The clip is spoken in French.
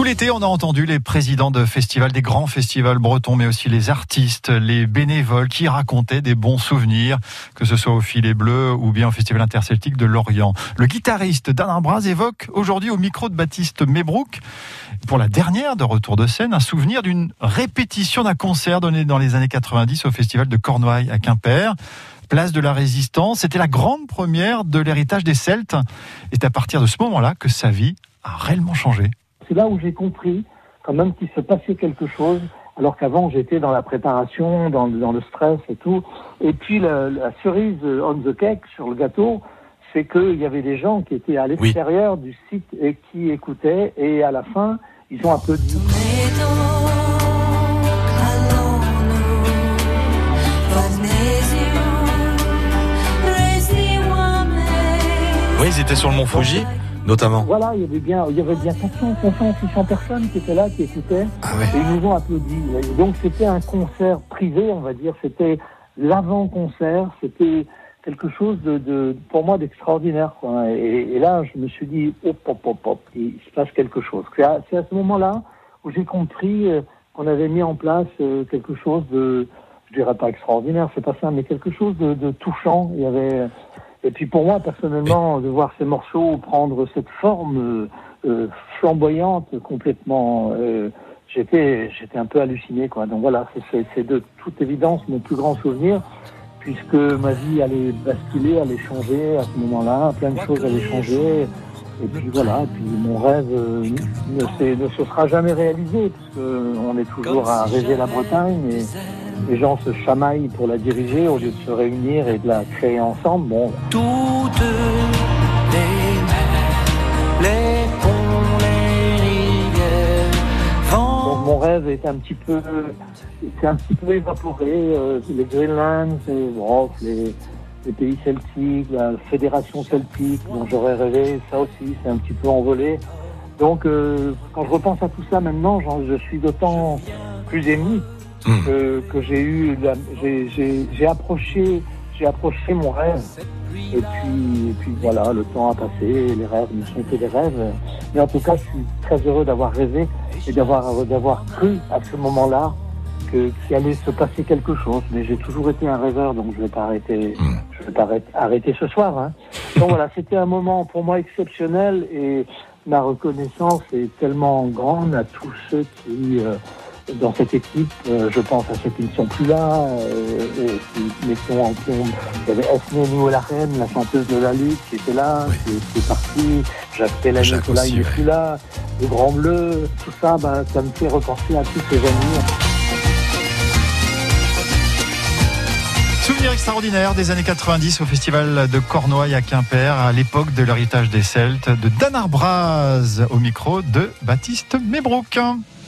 Tout l'été, on a entendu les présidents de festivals, des grands festivals bretons, mais aussi les artistes, les bénévoles qui racontaient des bons souvenirs, que ce soit au Filet Bleu ou bien au Festival interceltique de Lorient. Le guitariste Dan Arbraz évoque aujourd'hui au micro de Baptiste Mébrouk, pour la dernière de retour de scène, un souvenir d'une répétition d'un concert donné dans les années 90 au Festival de Cornouailles à Quimper place de la Résistance. C'était la grande première de l'héritage des Celtes. Et c'est à partir de ce moment-là que sa vie a réellement changé. C'est là où j'ai compris quand même qu'il se passait quelque chose, alors qu'avant j'étais dans la préparation, dans, le stress et tout. Et puis la, cerise on the cake sur le gâteau, c'est qu'il y avait des gens qui étaient à l'extérieur du site et qui écoutaient, et à la fin, ils ont applaudi. Oui, ils étaient sur le mont Fuji, notamment. Voilà, il y avait bien, il y avait bien 400, 500, 600 personnes qui étaient là, qui écoutaient. Ah et ils nous ont applaudi. donc c'était un concert privé, on va dire. C'était l'avant-concert. C'était quelque chose de, pour moi, d'extraordinaire. Et, là, je me suis dit, hop, hop, hop, hop, il se passe quelque chose. C'est à, ce moment-là où j'ai compris euh, qu'on avait mis en place euh, quelque chose de, je dirais pas extraordinaire, c'est pas ça, mais quelque chose de, de touchant. Il y avait et puis pour moi, personnellement, de voir ces morceaux prendre cette forme euh, euh flamboyante, complètement, euh, j'étais, j'étais un peu halluciné, quoi. Donc voilà, c'est de toute évidence mon plus grand souvenir, puisque ma vie allait basculer, allait changer à ce moment-là, plein de choses allaient changer. Et puis voilà, et puis mon rêve euh, ne, ne, se sera jamais réalisé, parce qu'on est toujours à rêver la Bretagne. Et, les gens se chamaillent pour la diriger au lieu de se réunir et de la créer ensemble. Bon. Toutes les mers, les ponts, les rivières. Mon rêve est un petit peu, c'est un petit peu évaporé. Euh, les Greenlands, les, les pays celtiques, la fédération celtique dont j'aurais rêvé, ça aussi, c'est un petit peu envolé. Donc, euh, quand je repense à tout ça maintenant, je suis d'autant plus ému Hmm. que, j'ai eu, j'ai approché, j'ai approché mon rêve. Et puis, et puis voilà, le temps a passé, les rêves ne sont que des rêves. Mais en tout cas, je suis très heureux d'avoir rêvé et d'avoir d'avoir cru à ce moment-là qu'il allait se passer quelque chose. Mais j'ai toujours été un rêveur, donc je vais pas arrêter, hmm. je vais pas arrêter, ce soir. Hein. Donc voilà, c'était un moment pour moi exceptionnel et ma reconnaissance est tellement grande à tous ceux qui euh, dans cette équipe, euh, je pense à ceux qui ne sont plus là, euh, ont, qui il y avait Esme la reine, la chanteuse de la lutte, qui était là, qui, est partie, Jacques Pella Nicolas, il n'est plus là, le Grand Bleu, tout ça, bah, ça me fait repenser à tous ces amis. Souvenir extraordinaire des années 90 au festival de Cornouailles à Quimper, à l'époque de l'héritage des Celtes, de Dan Arbraz au micro de Baptiste Mébrook.